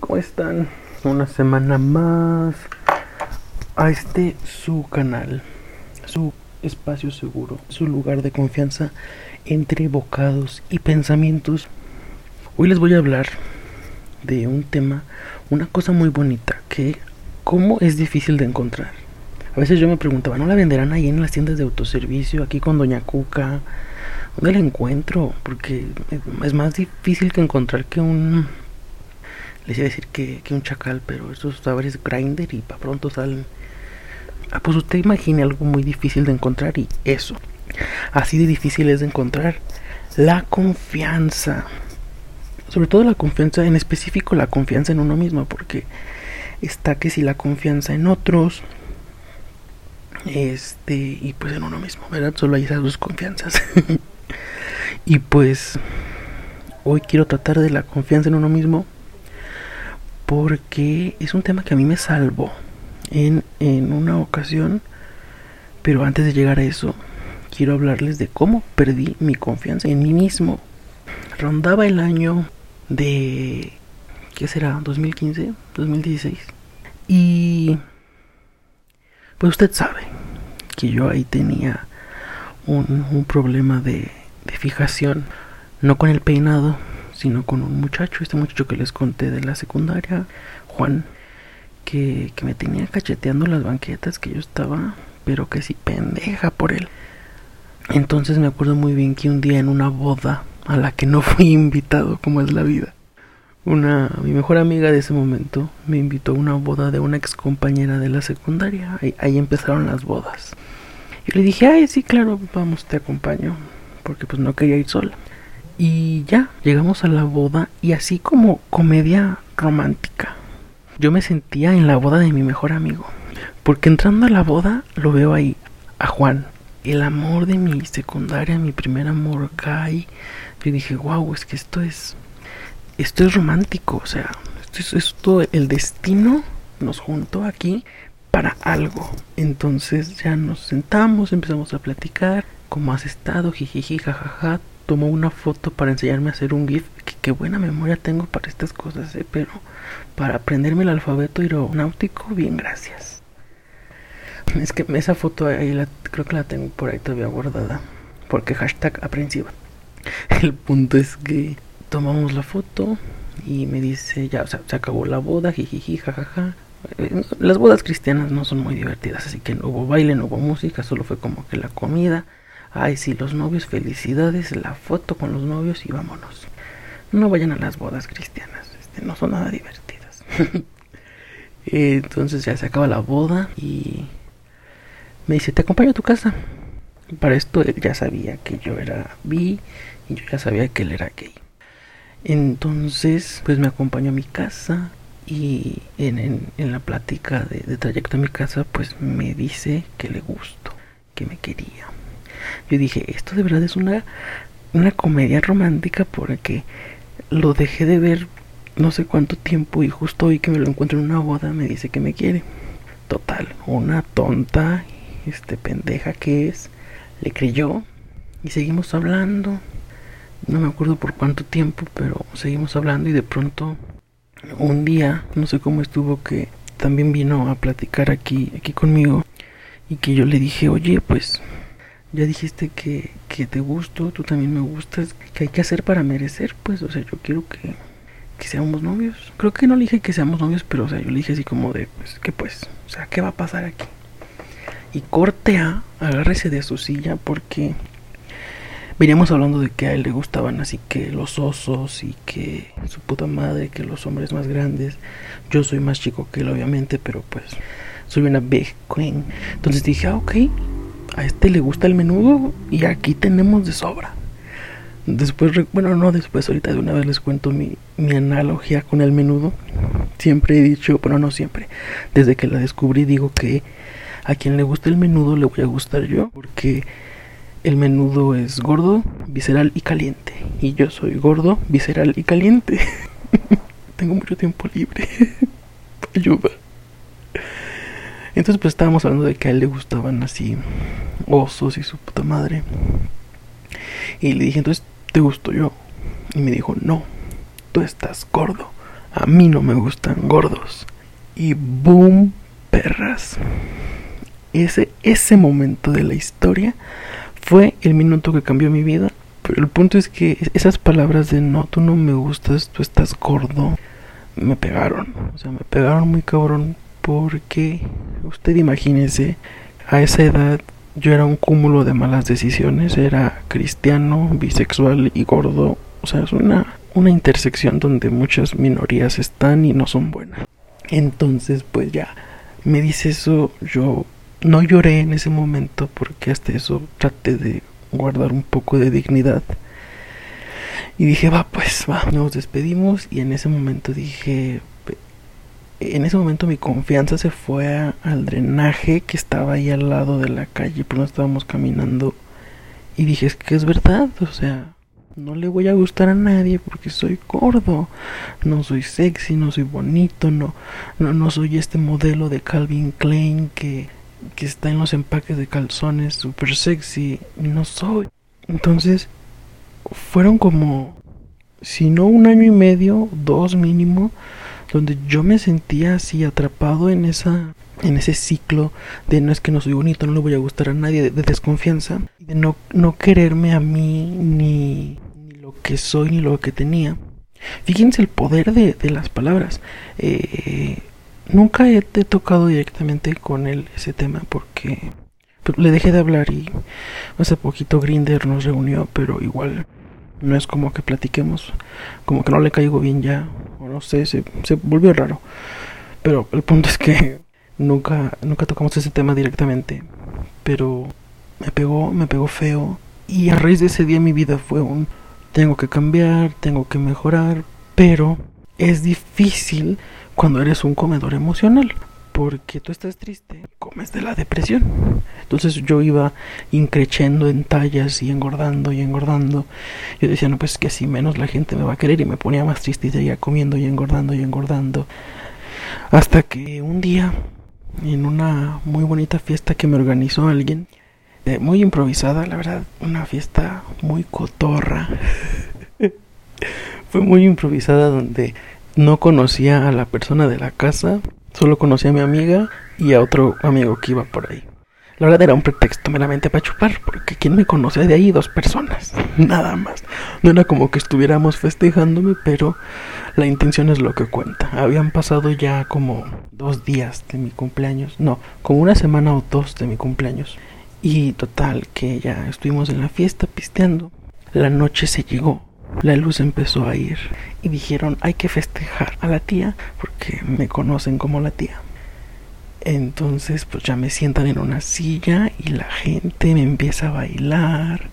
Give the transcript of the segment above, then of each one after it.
¿Cómo están? Una semana más a este su canal, su espacio seguro, su lugar de confianza entre bocados y pensamientos. Hoy les voy a hablar de un tema, una cosa muy bonita que cómo es difícil de encontrar. A veces yo me preguntaba, ¿no la venderán ahí en las tiendas de autoservicio, aquí con Doña Cuca? ¿Dónde la encuentro? Porque es más difícil que encontrar que un les iba a decir que, un chacal, pero estos sabores grinder y para pronto salen. Ah, pues usted imagine algo muy difícil de encontrar y eso. Así de difícil es de encontrar. La confianza. Sobre todo la confianza, en específico la confianza en uno mismo, porque está que si la confianza en otros, este, y pues en uno mismo, ¿verdad? Solo hay esas dos confianzas. y pues hoy quiero tratar de la confianza en uno mismo porque es un tema que a mí me salvó en, en una ocasión, pero antes de llegar a eso, quiero hablarles de cómo perdí mi confianza en mí mismo. Rondaba el año de... ¿Qué será? ¿2015? ¿2016? Y... Pues usted sabe que yo ahí tenía un, un problema de, de fijación, no con el peinado, sino con un muchacho, este muchacho que les conté de la secundaria, Juan, que, me tenía cacheteando las banquetas, que yo estaba, pero que sí, pendeja por él. Entonces me acuerdo muy bien que un día en una boda a la que no fui invitado, como es la vida, una mi mejor amiga de ese momento me invitó a una boda de una ex compañera de la secundaria. Ahí, empezaron las bodas. Yo le dije, ay, sí, claro, vamos, te acompaño, porque pues no quería ir sola. Y ya, llegamos a la boda y así como comedia romántica. Yo me sentía en la boda de mi mejor amigo. Porque entrando a la boda lo veo ahí, a Juan. El amor de mi secundaria, mi primer amor, Guy. Yo dije, wow, es que esto es... Esto es romántico, o sea, esto es esto, el destino nos juntó aquí para algo. Entonces ya nos sentamos, empezamos a platicar, cómo has estado, jijiji, jajaja, tomó una foto para enseñarme a hacer un GIF. Que, qué buena memoria tengo para estas cosas, ¿eh? pero para aprenderme el alfabeto aeronáutico, bien, gracias. Es que esa foto ahí la, creo que la tengo por ahí todavía guardada. Porque hashtag aprensiva. El punto es que tomamos la foto y me dice, ya, o sea, se acabó la boda, jijiji, jajaja. Eh, las bodas cristianas no son muy divertidas, así que no hubo baile, no hubo música, solo fue como que la comida. Ay, sí, los novios, felicidades, la foto con los novios y vámonos. No vayan a las bodas cristianas, este, no son nada divertidas. Entonces ya se acaba la boda y me dice, te acompaño a tu casa. Para esto él ya sabía que yo era bi y yo ya sabía que él era gay. Entonces, pues me acompañó a mi casa y en, la plática de, de trayecto a mi casa, pues me dice que le gustó, que me quería. Yo dije, esto de verdad es una, una comedia romántica porque lo dejé de ver no sé cuánto tiempo y justo hoy que me lo encuentro en una boda me dice que me quiere. Total, una tonta, este pendeja que es, le creyó y seguimos hablando. No me acuerdo por cuánto tiempo, pero seguimos hablando y de pronto un día, no sé cómo estuvo que también vino a platicar aquí aquí conmigo y que yo le dije, "Oye, pues ya dijiste que, que te gusto, tú también me gustas, que hay que hacer para merecer, pues, o sea, yo quiero que, que seamos novios. Creo que no le dije que seamos novios, pero, o sea, yo le dije así como de, pues, que pues, o sea, ¿qué va a pasar aquí? Y corte a, agárrese de su silla porque veníamos hablando de que a él le gustaban así que los osos y que su puta madre, que los hombres más grandes. Yo soy más chico que él, obviamente, pero pues soy una big queen. Entonces dije, ah, ok, a este le gusta el menudo y aquí tenemos de sobra. Después, bueno, no después, ahorita de una vez les cuento mi, mi analogía con el menudo. Siempre he dicho, bueno, no siempre, desde que la descubrí digo que a quien le gusta el menudo le voy a gustar yo, porque el menudo es gordo, visceral y caliente. Y yo soy gordo, visceral y caliente. Tengo mucho tiempo libre. Ayuda. Entonces pues estábamos hablando de que a él le gustaban así osos y su puta madre. Y le dije, entonces, ¿te gusto yo? Y me dijo, no, tú estás gordo. A mí no me gustan gordos. Y boom, perras. Ese, ese momento de la historia fue el minuto que cambió mi vida. Pero el punto es que esas palabras de no, tú no me gustas, tú estás gordo, me pegaron. O sea, me pegaron muy cabrón porque usted imagínese, a esa edad yo era un cúmulo de malas decisiones, era cristiano, bisexual y gordo. O sea, es una, una intersección donde muchas minorías están y no son buenas. Entonces, pues ya, me dice eso, yo no lloré en ese momento porque hasta eso traté de guardar un poco de dignidad. Y dije, va, pues va, nos despedimos y en ese momento dije, en ese momento mi confianza se fue al drenaje que estaba ahí al lado de la calle, pues no estábamos caminando. Y dije, es que es verdad, o sea, no le voy a gustar a nadie porque soy gordo, no soy sexy, no soy bonito, no, no, no soy este modelo de Calvin Klein que, que está en los empaques de calzones super sexy, no soy. Entonces, fueron como, si no un año y medio, dos mínimo, donde yo me sentía así atrapado en esa en ese ciclo de no es que no soy bonito, no le voy a gustar a nadie, de, desconfianza, de no, no quererme a mí ni, lo que soy ni lo que tenía. Fíjense el poder de, de las palabras. Eh, nunca he, he, tocado directamente con él ese tema porque pues, le dejé de hablar y hace poquito Grinder nos reunió, pero igual no es como que platiquemos, como que no le caigo bien ya, sé, se, se volvió raro. Pero el punto es que nunca, nunca tocamos ese tema directamente. Pero me pegó, me pegó feo. Y a raíz de ese día mi vida fue un tengo que cambiar, tengo que mejorar, pero es difícil cuando eres un comedor emocional porque tú estás triste, comes de la depresión. Entonces yo iba increchendo en tallas y engordando y engordando. Yo decía, no, pues que así menos la gente me va a querer y me ponía más triste y seguía comiendo y engordando y engordando. Hasta que un día, en una muy bonita fiesta que me organizó alguien, eh, muy improvisada, la verdad, una fiesta muy cotorra. Fue muy improvisada donde no conocía a la persona de la casa, Solo conocí a mi amiga y a otro amigo que iba por ahí. La verdad era un pretexto meramente para chupar, porque quien me conocía de ahí dos personas, nada más. No era como que estuviéramos festejándome, pero la intención es lo que cuenta. Habían pasado ya como dos días de mi cumpleaños, no, como una semana o dos de mi cumpleaños. Y total, que ya estuvimos en la fiesta pisteando. La noche se llegó la luz empezó a ir y dijeron hay que festejar a la tía porque me conocen como la tía. Entonces pues ya me sientan en una silla y la gente me empieza a bailar.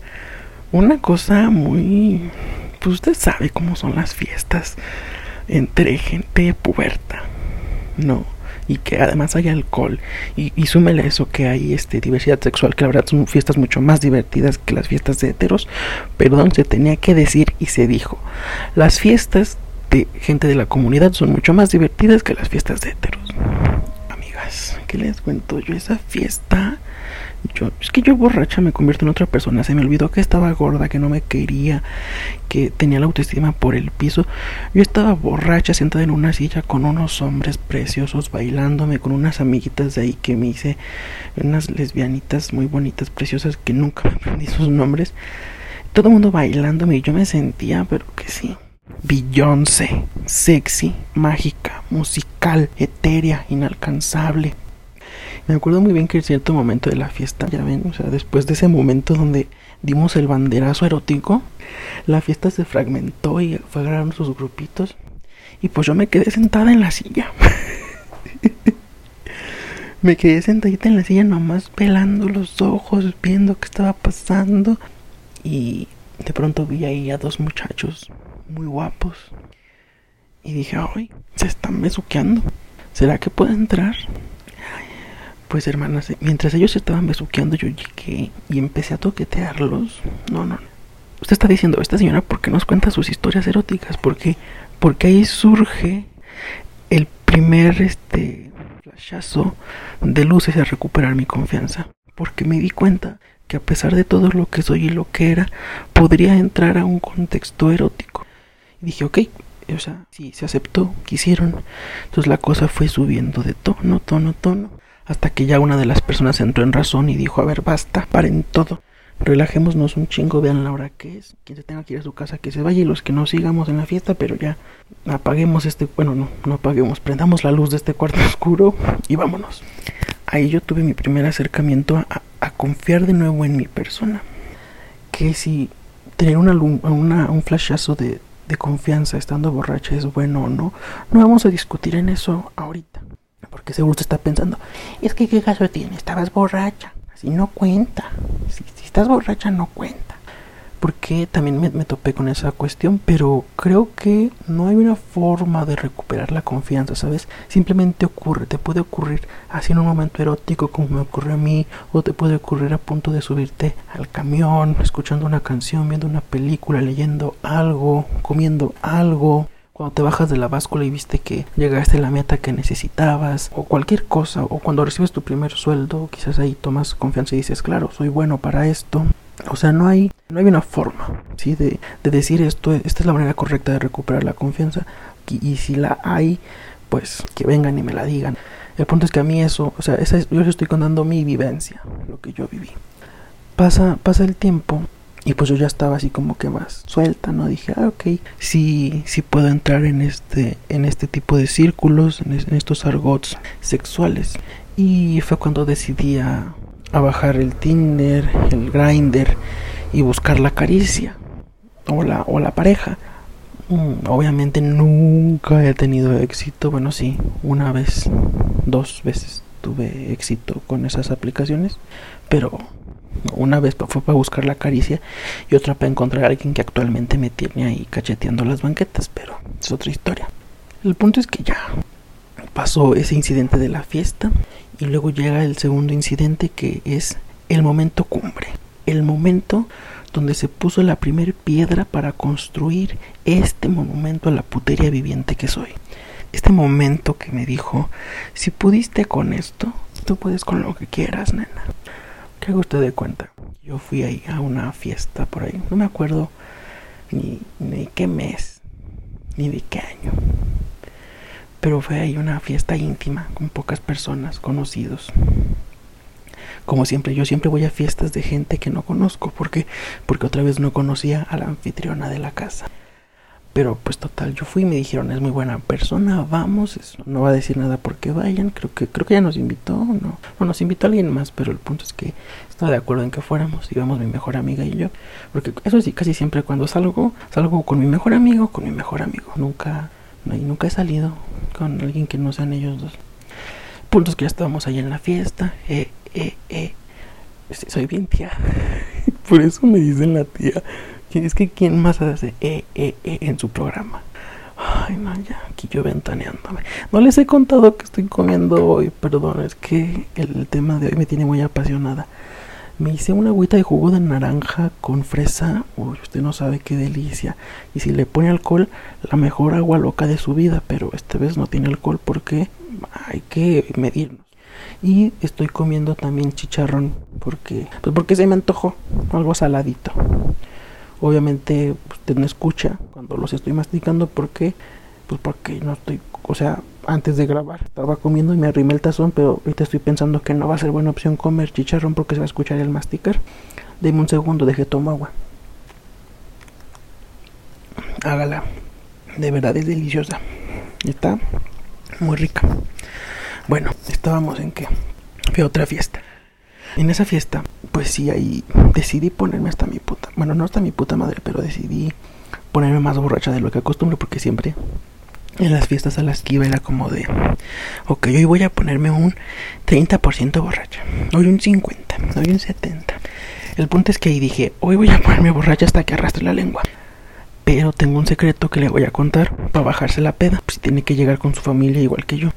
Una cosa muy... pues usted sabe cómo son las fiestas entre gente puberta. No y que además hay alcohol y, y súmele eso que hay este diversidad sexual que la verdad son fiestas mucho más divertidas que las fiestas de heteros perdón se tenía que decir y se dijo. Las fiestas de gente de la comunidad son mucho más divertidas que las fiestas de heteros. Amigas qué les cuento yo esa fiesta yo, es que yo borracha me convierto en otra persona. Se me olvidó que estaba gorda, que no me quería, que tenía la autoestima por el piso. Yo estaba borracha sentada en una silla con unos hombres preciosos bailándome, con unas amiguitas de ahí que me hice, unas lesbianitas muy bonitas, preciosas, que nunca me aprendí sus nombres. Todo el mundo bailándome y yo me sentía, pero que sí. Beyoncé, sexy, mágica, musical, etérea, inalcanzable, me acuerdo muy bien que en cierto momento de la fiesta, ya ven, o sea, después de ese momento donde dimos el banderazo erótico, la fiesta se fragmentó y fue agarrando sus grupitos. Y pues yo me quedé sentada en la silla. me quedé sentadita en la silla nomás pelando los ojos, viendo qué estaba pasando. Y de pronto vi ahí a dos muchachos muy guapos. Y dije, ay, se están besuqueando. ¿Será que puedo entrar? Pues hermanas, mientras ellos estaban besuqueando, yo llegué y empecé a toquetearlos. No, no. Usted está diciendo, esta señora, ¿por qué nos cuenta sus historias eróticas? Porque, porque ahí surge el primer este flashazo de luces a recuperar mi confianza. Porque me di cuenta que a pesar de todo lo que soy y lo que era, podría entrar a un contexto erótico. Y dije, ok, o sea, sí, se aceptó, quisieron. Entonces la cosa fue subiendo de tono, tono, tono, hasta que ya una de las personas entró en razón y dijo, a ver, basta, paren todo. Relajémonos un chingo, vean la hora que es. Quien se tenga que ir a su casa que se vaya y los que no sigamos en la fiesta, pero ya apaguemos este, bueno, no, no apaguemos, prendamos la luz de este cuarto oscuro y vámonos. Ahí yo tuve mi primer acercamiento a, confiar de nuevo en mi persona. Que si tener una, un flashazo de, de confianza estando borracha es bueno o no, no vamos a discutir en eso ahorita. Porque seguro te está pensando, es que qué caso tiene, estabas borracha. Así no cuenta. Si, si estás borracha no cuenta porque también me, topé con esa cuestión, pero creo que no hay una forma de recuperar la confianza, ¿sabes? Simplemente ocurre, te puede ocurrir así en un momento erótico como me ocurrió a mí, o te puede ocurrir a punto de subirte al camión, escuchando una canción, viendo una película, leyendo algo, comiendo algo. Cuando te bajas de la báscula y viste que llegaste a la meta que necesitabas, o cualquier cosa, o cuando recibes tu primer sueldo, quizás ahí tomas confianza y dices, claro, soy bueno para esto. O sea, no hay, no hay una forma, ¿sí? De, de decir esto, esta es la manera correcta de recuperar la confianza. Y, si la hay, pues que vengan y me la digan. El punto es que a mí eso, o sea, esa yo les estoy contando mi vivencia, lo que yo viví. Pasa, pasa el tiempo y pues yo ya estaba así como que más suelta, ¿no? Dije, ah, ok, sí, sí puedo entrar en este, en este tipo de círculos, en, estos argots sexuales. Y fue cuando decidí a, a bajar el Tinder, el Grinder y buscar la caricia o la, o la pareja. Mm, obviamente nunca he tenido éxito. Bueno, sí, una vez, dos veces tuve éxito con esas aplicaciones, pero una vez fue para buscar la caricia y otra para encontrar a alguien que actualmente me tiene ahí cacheteando las banquetas, pero es otra historia. El punto es que ya pasó ese incidente de la fiesta y luego llega el segundo incidente que es el momento cumbre. El momento donde se puso la primera piedra para construir este monumento a la putería viviente que soy. Este momento que me dijo, si pudiste con esto, tú puedes con lo que quieras, nena. ¿Qué hago usted de cuenta? Yo fui ahí a una fiesta por ahí, no me acuerdo ni, ni qué mes, ni de qué año pero fue ahí una fiesta íntima con pocas personas, conocidos. Como siempre, yo siempre voy a fiestas de gente que no conozco, porque porque otra vez no conocía a la anfitriona de la casa. Pero pues total, yo fui y me dijeron, es muy buena persona, vamos, no va a decir nada porque vayan, creo que creo que ya nos invitó, no, no nos invitó alguien más, pero el punto es que estaba de acuerdo en que fuéramos, íbamos mi mejor amiga y yo, porque eso sí, casi siempre cuando salgo, salgo con mi mejor amigo, con mi mejor amigo, nunca y nunca he salido con alguien que no sean ellos dos. Puntos que ya estábamos ahí en la fiesta. Eh, eh, eh. Soy bien tía. Por eso me dicen la tía. Es que quién más hace eh, eh, eh en su programa. Ay, no, ya, aquí yo ventaneándome. No les he contado que estoy comiendo hoy, perdón, es que el tema de hoy me tiene muy apasionada. Me hice una agüita de jugo de naranja con fresa. Uy, usted no sabe qué delicia. Y si le pone alcohol, la mejor agua loca de su vida. Pero esta vez no tiene alcohol porque hay que medirnos. Y estoy comiendo también chicharrón porque, pues porque se me antojó algo saladito. Obviamente usted no escucha cuando los estoy masticando porque, pues porque no estoy, o sea, antes de grabar. Estaba comiendo y me arrimé el tazón, pero ahorita estoy pensando que no va a ser buena opción comer chicharrón porque se va a escuchar el masticar. Deme un segundo, deje tomo agua. Hágala. De verdad es deliciosa. Está muy rica. Bueno, estábamos en que fue otra fiesta. En esa fiesta, pues sí, ahí decidí ponerme hasta mi puta. Bueno, no hasta mi puta madre, pero decidí ponerme más borracha de lo que acostumbro porque siempre en las fiestas a las que iba era como de, ok, hoy voy a ponerme un 30% borracha, hoy un 50, hoy un 70. El punto es que ahí dije, hoy voy a ponerme borracha hasta que arrastre la lengua. Pero tengo un secreto que le voy a contar para bajarse la peda, si tiene que llegar con su familia igual que yo.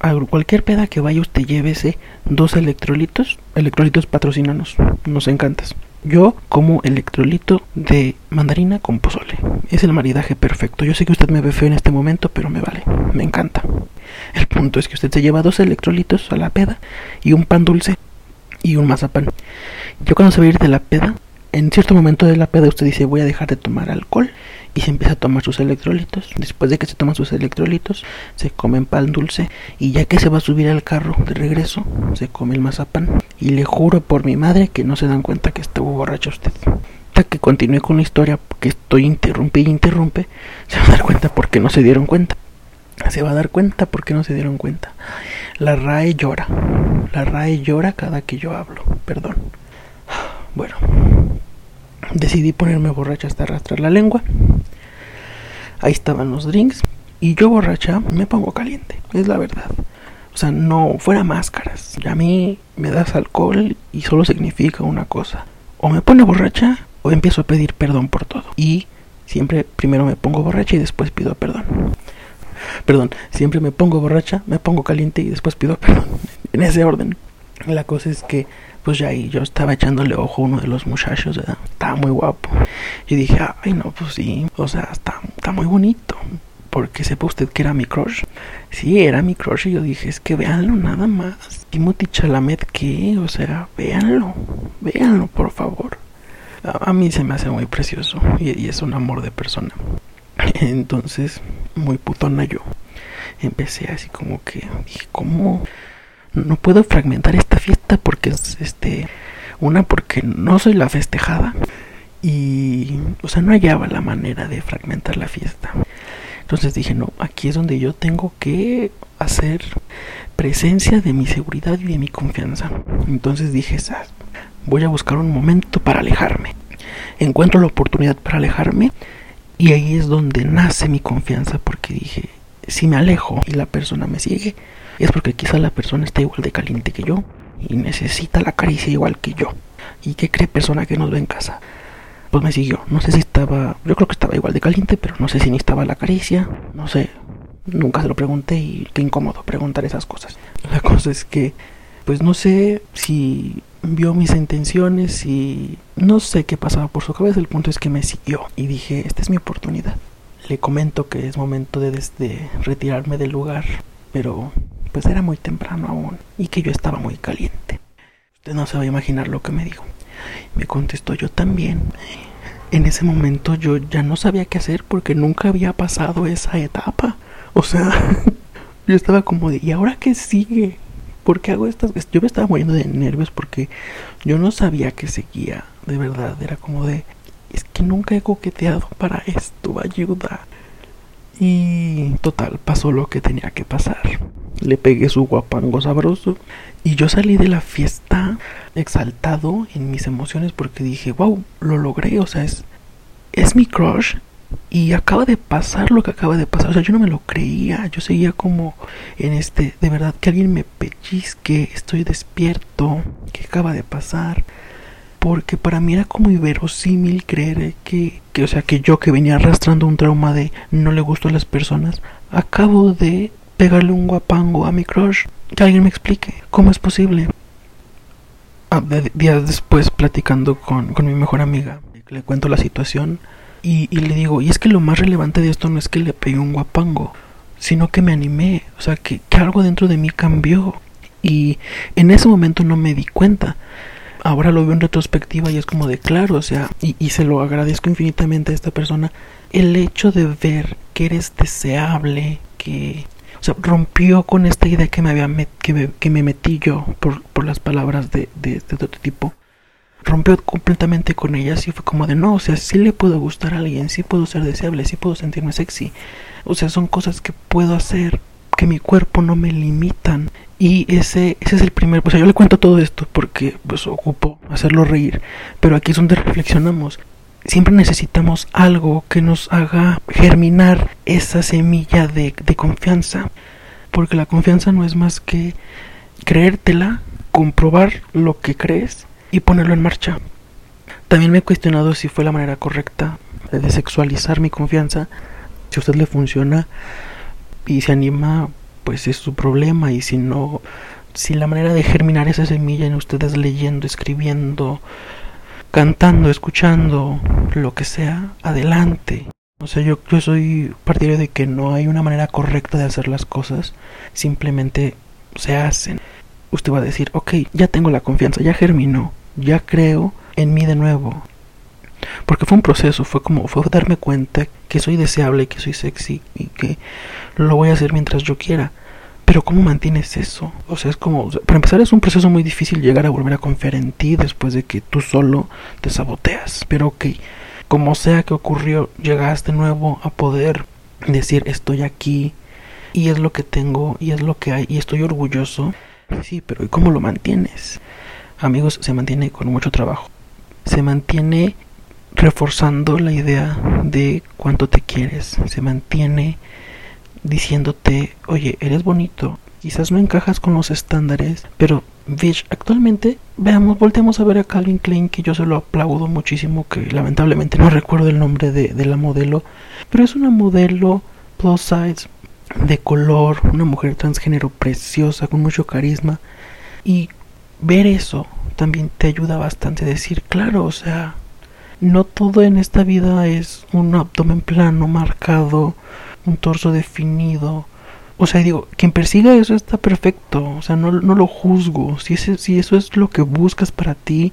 A cualquier peda que vaya usted llévese dos electrolitos, electrolitos patrocinanos, nos encantas. Yo como electrolito de mandarina con pozole. Es el maridaje perfecto. Yo sé que usted me ve feo en este momento, pero me vale. Me encanta. El punto es que usted se lleva dos electrolitos a la peda y un pan dulce y un mazapán. Yo cuando ir de la peda, en cierto momento de la peda usted dice voy a dejar de tomar alcohol y se empieza a tomar sus electrolitos. Después de que se toman sus electrolitos, se comen pan dulce y ya que se va a subir al carro de regreso, se come el mazapán. Y le juro por mi madre que no se dan cuenta que estuvo borracha usted. Hasta que continúe con la historia, que estoy interrumpe y interrumpe, se va a dar cuenta porque no se dieron cuenta. Se va a dar cuenta porque no se dieron cuenta. La RAE llora. La RAE llora cada que yo hablo. Perdón. Bueno, decidí ponerme borracha hasta arrastrar la lengua. Ahí estaban los drinks. Y yo borracha me pongo caliente, es la verdad. O sea, no fuera máscaras. A mí me das alcohol y solo significa una cosa. O me pone borracha o empiezo a pedir perdón por todo. Y siempre primero me pongo borracha y después pido perdón. Perdón, siempre me pongo borracha, me pongo caliente y después pido perdón. En ese orden. La cosa es que pues ya ahí yo estaba echándole ojo a uno de los muchachos, ¿verdad? Estaba muy guapo. Y dije, ay no, pues sí, o sea, está, está muy bonito. Porque sepa usted que era mi crush. Sí, era mi crush y yo dije, es que véanlo nada más. Timothy Chalamet, ¿qué? O sea, véanlo, véanlo, por favor. A, mí se me hace muy precioso y, y es un amor de persona. Entonces, muy putona yo. Empecé así como que dije, ¿cómo? No puedo fragmentar esta fiesta porque es este una porque no soy la festejada y o sea no hallaba la manera de fragmentar la fiesta. Entonces dije no aquí es donde yo tengo que hacer presencia de mi seguridad y de mi confianza. Entonces dije voy a buscar un momento para alejarme. Encuentro la oportunidad para alejarme y ahí es donde nace mi confianza porque dije si me alejo y la persona me sigue es porque quizá la persona está igual de caliente que yo y necesita la caricia igual que yo. ¿Y qué cree persona que nos ve en casa? Pues me siguió. No sé si estaba, yo creo que estaba igual de caliente, pero no sé si necesitaba la caricia, no sé. Nunca se lo pregunté y qué incómodo preguntar esas cosas. La cosa es que, pues no sé si vio mis intenciones y no sé qué pasaba por su cabeza. El punto es que me siguió y dije, esta es mi oportunidad. Le comento que es momento de, de retirarme del lugar, pero pues era muy temprano aún y que yo estaba muy caliente. Usted no se va a imaginar lo que me dijo. Me contestó yo también. En ese momento yo ya no sabía qué hacer porque nunca había pasado esa etapa. O sea, yo estaba como de, ¿y ahora qué sigue? ¿Por qué hago estas? Yo me estaba muriendo de nervios porque yo no sabía qué seguía. De verdad, era como de, es que nunca he coqueteado para esto, ayuda. Y total, pasó lo que tenía que pasar. Le pegué su guapango sabroso y yo salí de la fiesta exaltado en mis emociones porque dije, wow, lo logré, o sea, es, es mi crush y acaba de pasar lo que acaba de pasar, o sea, yo no me lo creía, yo seguía como en este, de verdad, que alguien me pellizque, estoy despierto, ¿qué acaba de pasar? Porque para mí era como inverosímil creer que, que, o sea, que yo que venía arrastrando un trauma de no le gusto a las personas, acabo de pegarle un guapango a mi crush. Que alguien me explique cómo es posible. Ah, días después, platicando con, mi mejor amiga, le cuento la situación y, le digo, y es que lo más relevante de esto no es que le pegué un guapango, sino que me animé, o sea, que, que algo dentro de mí cambió. Y en ese momento no me di cuenta. Ahora lo veo en retrospectiva y es como de claro, o sea, y, se lo agradezco infinitamente a esta persona, el hecho de ver que eres deseable, que o sea, rompió con esta idea que me había que, me, que, me, metí yo por, por las palabras de, de, de, otro tipo. Rompió completamente con ellas y fue como de no, o sea, sí le puedo gustar a alguien, sí puedo ser deseable, sí puedo sentirme sexy. O sea, son cosas que puedo hacer, que mi cuerpo no me limitan. Y ese, ese es el primer, o sea, yo le cuento todo esto porque pues ocupo hacerlo reír, pero aquí es donde reflexionamos siempre necesitamos algo que nos haga germinar esa semilla de, confianza. Porque la confianza no es más que creértela, comprobar lo que crees y ponerlo en marcha. También me he cuestionado si fue la manera correcta de sexualizar mi confianza. Si a usted le funciona y se anima, pues es su problema. Y si no, si la manera de germinar esa semilla en ustedes leyendo, escribiendo, cantando, escuchando, lo que sea, adelante. O sea, yo, yo soy partidario de que no hay una manera correcta de hacer las cosas, simplemente se hacen. Usted va a decir, ok, ya tengo la confianza, ya germinó, ya creo en mí de nuevo. Porque fue un proceso, fue como, fue darme cuenta que soy deseable, que soy sexy y que lo voy a hacer mientras yo quiera. Pero ¿cómo mantienes eso? O sea, es como, para empezar es un proceso muy difícil llegar a volver a confiar en ti después de que tú solo te saboteas. Pero ok, como sea que ocurrió, llegaste nuevo a poder decir estoy aquí y es lo que tengo y es lo que hay y estoy orgulloso. Sí, pero ¿y cómo lo mantienes? Amigos, se mantiene con mucho trabajo. Se mantiene reforzando la idea de cuánto te quieres. Se mantiene diciéndote, oye, eres bonito, quizás no encajas con los estándares, pero Bitch, actualmente, veamos, volteamos a ver a Calvin Klein, que yo se lo aplaudo muchísimo, que lamentablemente no recuerdo el nombre de, de la modelo, pero es una modelo plus size, de color, una mujer transgénero preciosa, con mucho carisma, y ver eso también te ayuda bastante a decir, claro, o sea, no todo en esta vida es un abdomen plano, marcado, un torso definido. O sea, digo, quien persiga eso está perfecto. O sea, no, no lo juzgo. Si, ese, si eso es lo que buscas para ti,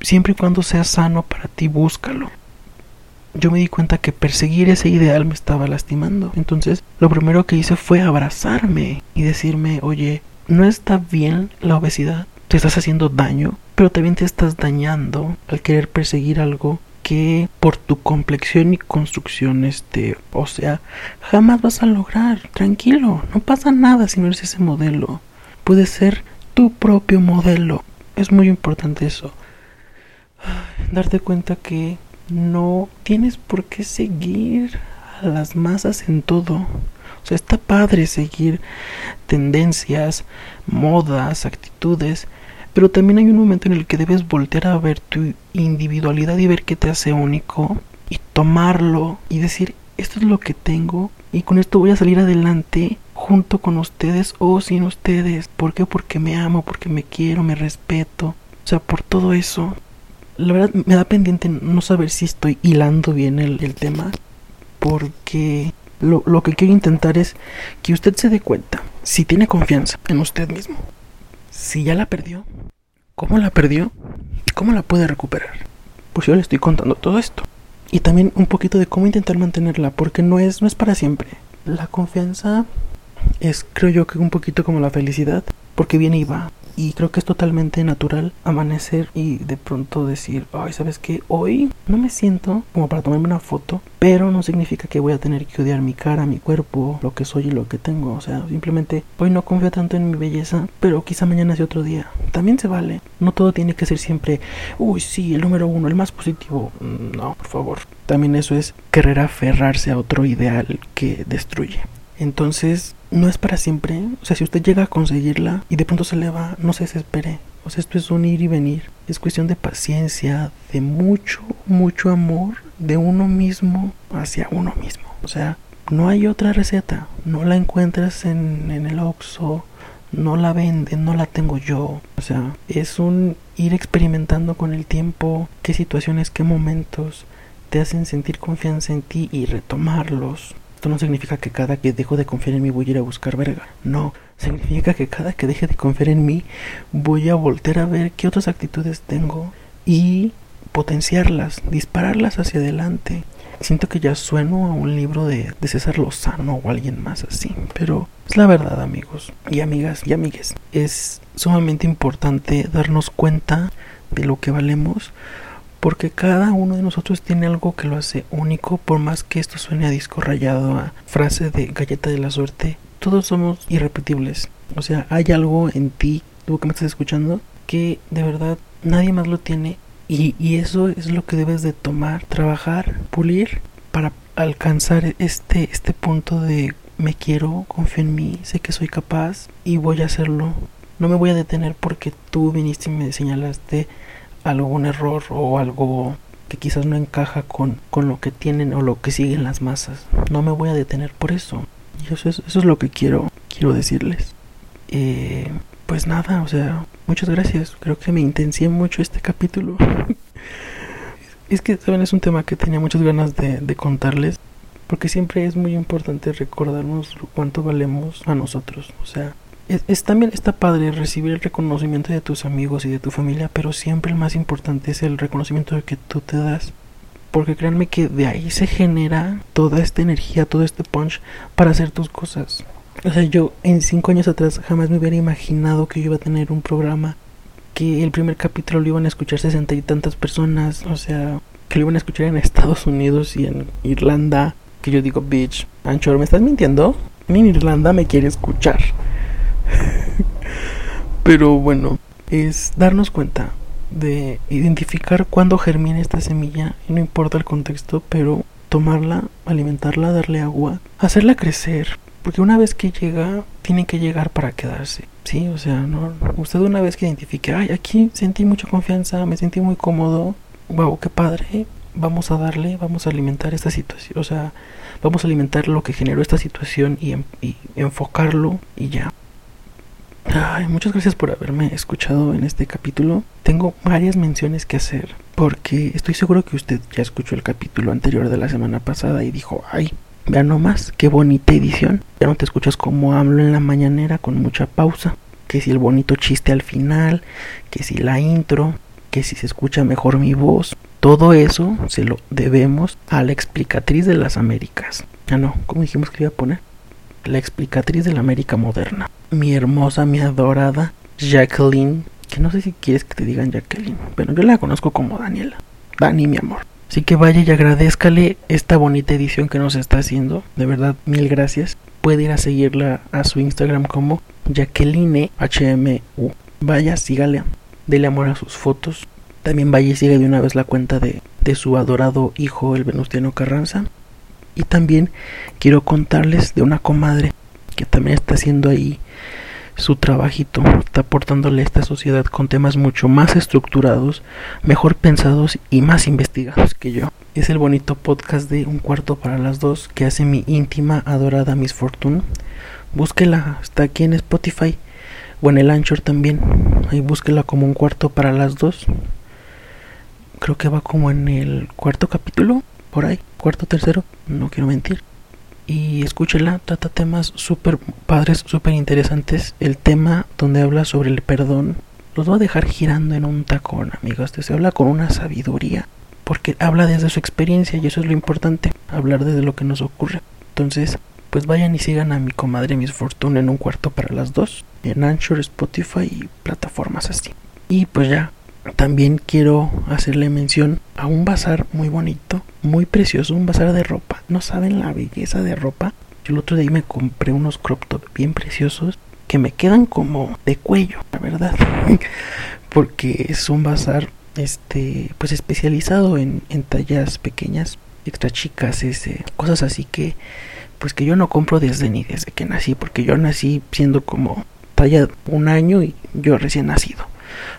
siempre y cuando sea sano para ti, búscalo. Yo me di cuenta que perseguir ese ideal me estaba lastimando. Entonces, lo primero que hice fue abrazarme y decirme, oye, no está bien la obesidad, te estás haciendo daño, pero también te estás dañando al querer perseguir algo que por tu complexión y construcción este o sea jamás vas a lograr. Tranquilo no pasa nada si no eres ese modelo. Puedes ser tu propio modelo. Es muy importante eso. Darte cuenta que no tienes por qué seguir a las masas en todo. O sea está padre seguir tendencias modas actitudes pero también hay un momento en el que debes voltear a ver tu individualidad y ver qué te hace único y tomarlo y decir, esto es lo que tengo y con esto voy a salir adelante junto con ustedes o sin ustedes. ¿Por qué? Porque me amo, porque me quiero, me respeto. O sea, por todo eso. La verdad me da pendiente no saber si estoy hilando bien el, el tema. Porque lo, lo que quiero intentar es que usted se dé cuenta si tiene confianza en usted mismo si ya la perdió, ¿cómo la perdió? ¿Y cómo la puede recuperar? Pues yo le estoy contando todo esto. Y también un poquito de cómo intentar mantenerla, porque no es, no es para siempre. La confianza es, creo yo, que un poquito como la felicidad, porque viene y va y creo que es totalmente natural amanecer y de pronto decir, ay, ¿sabes qué? Hoy no me siento como para tomarme una foto, pero no significa que voy a tener que odiar mi cara, mi cuerpo, lo que soy y lo que tengo. O sea, simplemente hoy no confío tanto en mi belleza, pero quizá mañana sea otro día. También se vale. No todo tiene que ser siempre, uy, sí, el número uno, el más positivo. Mm, no, por favor. También eso es querer aferrarse a otro ideal que destruye. Entonces, no es para siempre. O sea, si usted llega a conseguirla y de pronto se le va, no se desespere. O sea, esto es un ir y venir. Es cuestión de paciencia, de mucho, mucho amor de uno mismo hacia uno mismo. O sea, no hay otra receta. No la encuentras en, en el Oxxo. No la venden, no la tengo yo. O sea, es un ir experimentando con el tiempo qué situaciones, qué momentos te hacen sentir confianza en ti y retomarlos. Esto no significa que cada que dejo de confiar en mí voy a ir a buscar verga. No, significa que cada que deje de confiar en mí voy a volver a ver qué otras actitudes tengo y potenciarlas, dispararlas hacia adelante. Siento que ya sueno a un libro de, de César Lozano o alguien más así, pero es la verdad amigos y amigas y amigues. Es sumamente importante darnos cuenta de lo que valemos porque cada uno de nosotros tiene algo que lo hace único, por más que esto suene a disco rayado, a frase de galleta de la suerte, todos somos irrepetibles. O sea, hay algo en ti, tú que me estás escuchando, que de verdad nadie más lo tiene y, y eso es lo que debes de tomar, trabajar, pulir para alcanzar este, este punto de me quiero, confío en mí, sé que soy capaz y voy a hacerlo. No me voy a detener porque tú viniste y me señalaste algún error o algo que quizás no encaja con, con lo que tienen o lo que siguen las masas. No me voy a detener por eso. Y eso es, eso es lo que quiero, quiero decirles. Eh, pues nada, o sea, muchas gracias. Creo que me intencié mucho este capítulo. es que, ¿saben? Es un tema que tenía muchas ganas de, de contarles. Porque siempre es muy importante recordarnos cuánto valemos a nosotros. O sea, es, también está padre recibir el reconocimiento de tus amigos y de tu familia, pero siempre el más importante es el reconocimiento que tú te das. Porque créanme que de ahí se genera toda esta energía, todo este punch para hacer tus cosas. O sea, yo en cinco años atrás jamás me hubiera imaginado que yo iba a tener un programa que el primer capítulo lo iban a escuchar sesenta y tantas personas. O sea, que lo iban a escuchar en Estados Unidos y en Irlanda. Que yo digo, bitch, Anchor, ¿me estás mintiendo? Ni en Irlanda me quiere escuchar. Pero bueno, es darnos cuenta de identificar cuándo germina esta semilla y no importa el contexto, pero tomarla, alimentarla, darle agua, hacerla crecer, porque una vez que llega, tiene que llegar para quedarse. Sí, o sea, no usted una vez que identifique, ay, aquí sentí mucha confianza, me sentí muy cómodo, wow, qué padre, vamos a darle, vamos a alimentar esta situación, o sea, vamos a alimentar lo que generó esta situación y, y enfocarlo y ya. Ay, muchas gracias por haberme escuchado en este capítulo. Tengo varias menciones que hacer porque estoy seguro que usted ya escuchó el capítulo anterior de la semana pasada y dijo, ay, vean nomás, qué bonita edición. Ya no te escuchas como hablo en la mañanera con mucha pausa. Que si el bonito chiste al final, que si la intro, que si se escucha mejor mi voz. Todo eso se lo debemos a la explicatriz de las Américas. Ah, no, ¿cómo dijimos que iba a poner? La explicatriz de la América moderna mi hermosa, mi adorada Jacqueline, que no sé si quieres que te digan Jacqueline, pero yo la conozco como Daniela. Dani, mi amor. Así que vaya y agradezcale esta bonita edición que nos está haciendo. De verdad, mil gracias. Puede ir a seguirla a su Instagram como Jacqueline HMU. Vaya, sígale. Dele amor a sus fotos. También vaya y siga de una vez la cuenta de, de su adorado hijo, el Venustiano Carranza. Y también quiero contarles de una comadre que también está haciendo ahí su trabajito, está aportándole a esta sociedad con temas mucho más estructurados, mejor pensados y más investigados que yo. Es el bonito podcast de Un cuarto para las dos que hace mi íntima adorada Miss Fortune. Búsquela, está aquí en Spotify o en el Anchor también. Ahí búsquela como Un cuarto para las dos. Creo que va como en el cuarto capítulo, por ahí, cuarto tercero, no quiero mentir y escúchela, trata temas súper padres, súper interesantes. El tema donde habla sobre el perdón los va a dejar girando en un tacón, amigos. Se habla con una sabiduría, porque habla desde su experiencia y eso es lo importante, hablar desde lo que nos ocurre. Entonces, pues vayan y sigan a mi comadre Miss Fortuna en un cuarto para las dos, en Anchor, Spotify y plataformas así. Y pues ya, también quiero hacerle mención a un bazar muy bonito, muy precioso, un bazar de ropa. No saben la belleza de ropa. Yo el otro día me compré unos crop top bien preciosos que me quedan como de cuello, la verdad. Porque es un bazar este pues especializado en, en tallas pequeñas, extra chicas, ese, cosas así que pues que yo no compro desde ni desde que nací, porque yo nací siendo como talla un año y yo recién nacido.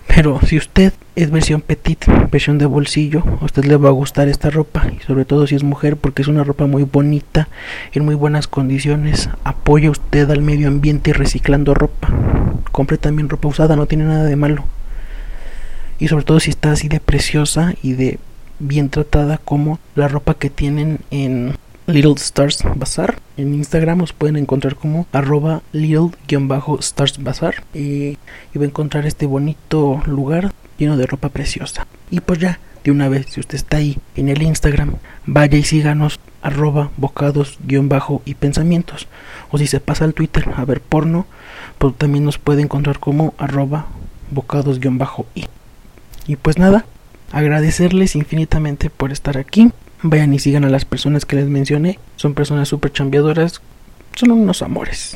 Pero si usted es versión petit, versión de bolsillo, a usted le va a gustar esta ropa. Y sobre todo si es mujer, porque es una ropa muy bonita, en muy buenas condiciones. Apoya usted al medio ambiente reciclando ropa. Compre también ropa usada, no tiene nada de malo. Y sobre todo si está así de preciosa y de bien tratada como la ropa que tienen en Little Stars Bazaar. En Instagram os pueden encontrar como arroba little-stars Bazaar. Y, y va a encontrar este bonito lugar lleno de ropa preciosa. Y pues ya, de una vez, si usted está ahí en el Instagram, vaya y síganos arroba bocados guion bajo y pensamientos. O si se pasa al Twitter a ver porno, pues también nos puede encontrar como arroba bocados guion bajo y. Y pues nada, agradecerles infinitamente por estar aquí. Vayan y sigan a las personas que les mencioné. Son personas súper chambeadoras. Son unos amores.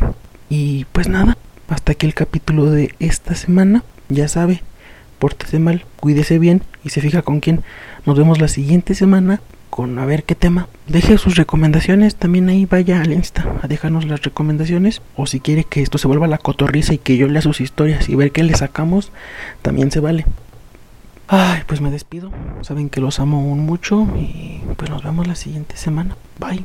Y pues nada, hasta aquí el capítulo de esta semana. Ya sabe, pórtese mal, cuídese bien y se fija con quién. Nos vemos la siguiente semana con a ver qué tema. Deje sus recomendaciones, también ahí vaya al Insta a dejarnos las recomendaciones. O si quiere que esto se vuelva la cotorriza y que yo lea sus historias y ver qué le sacamos, también se vale. Ay, pues me despido. Saben que los amo aún mucho y pues nos vemos la siguiente semana. Bye.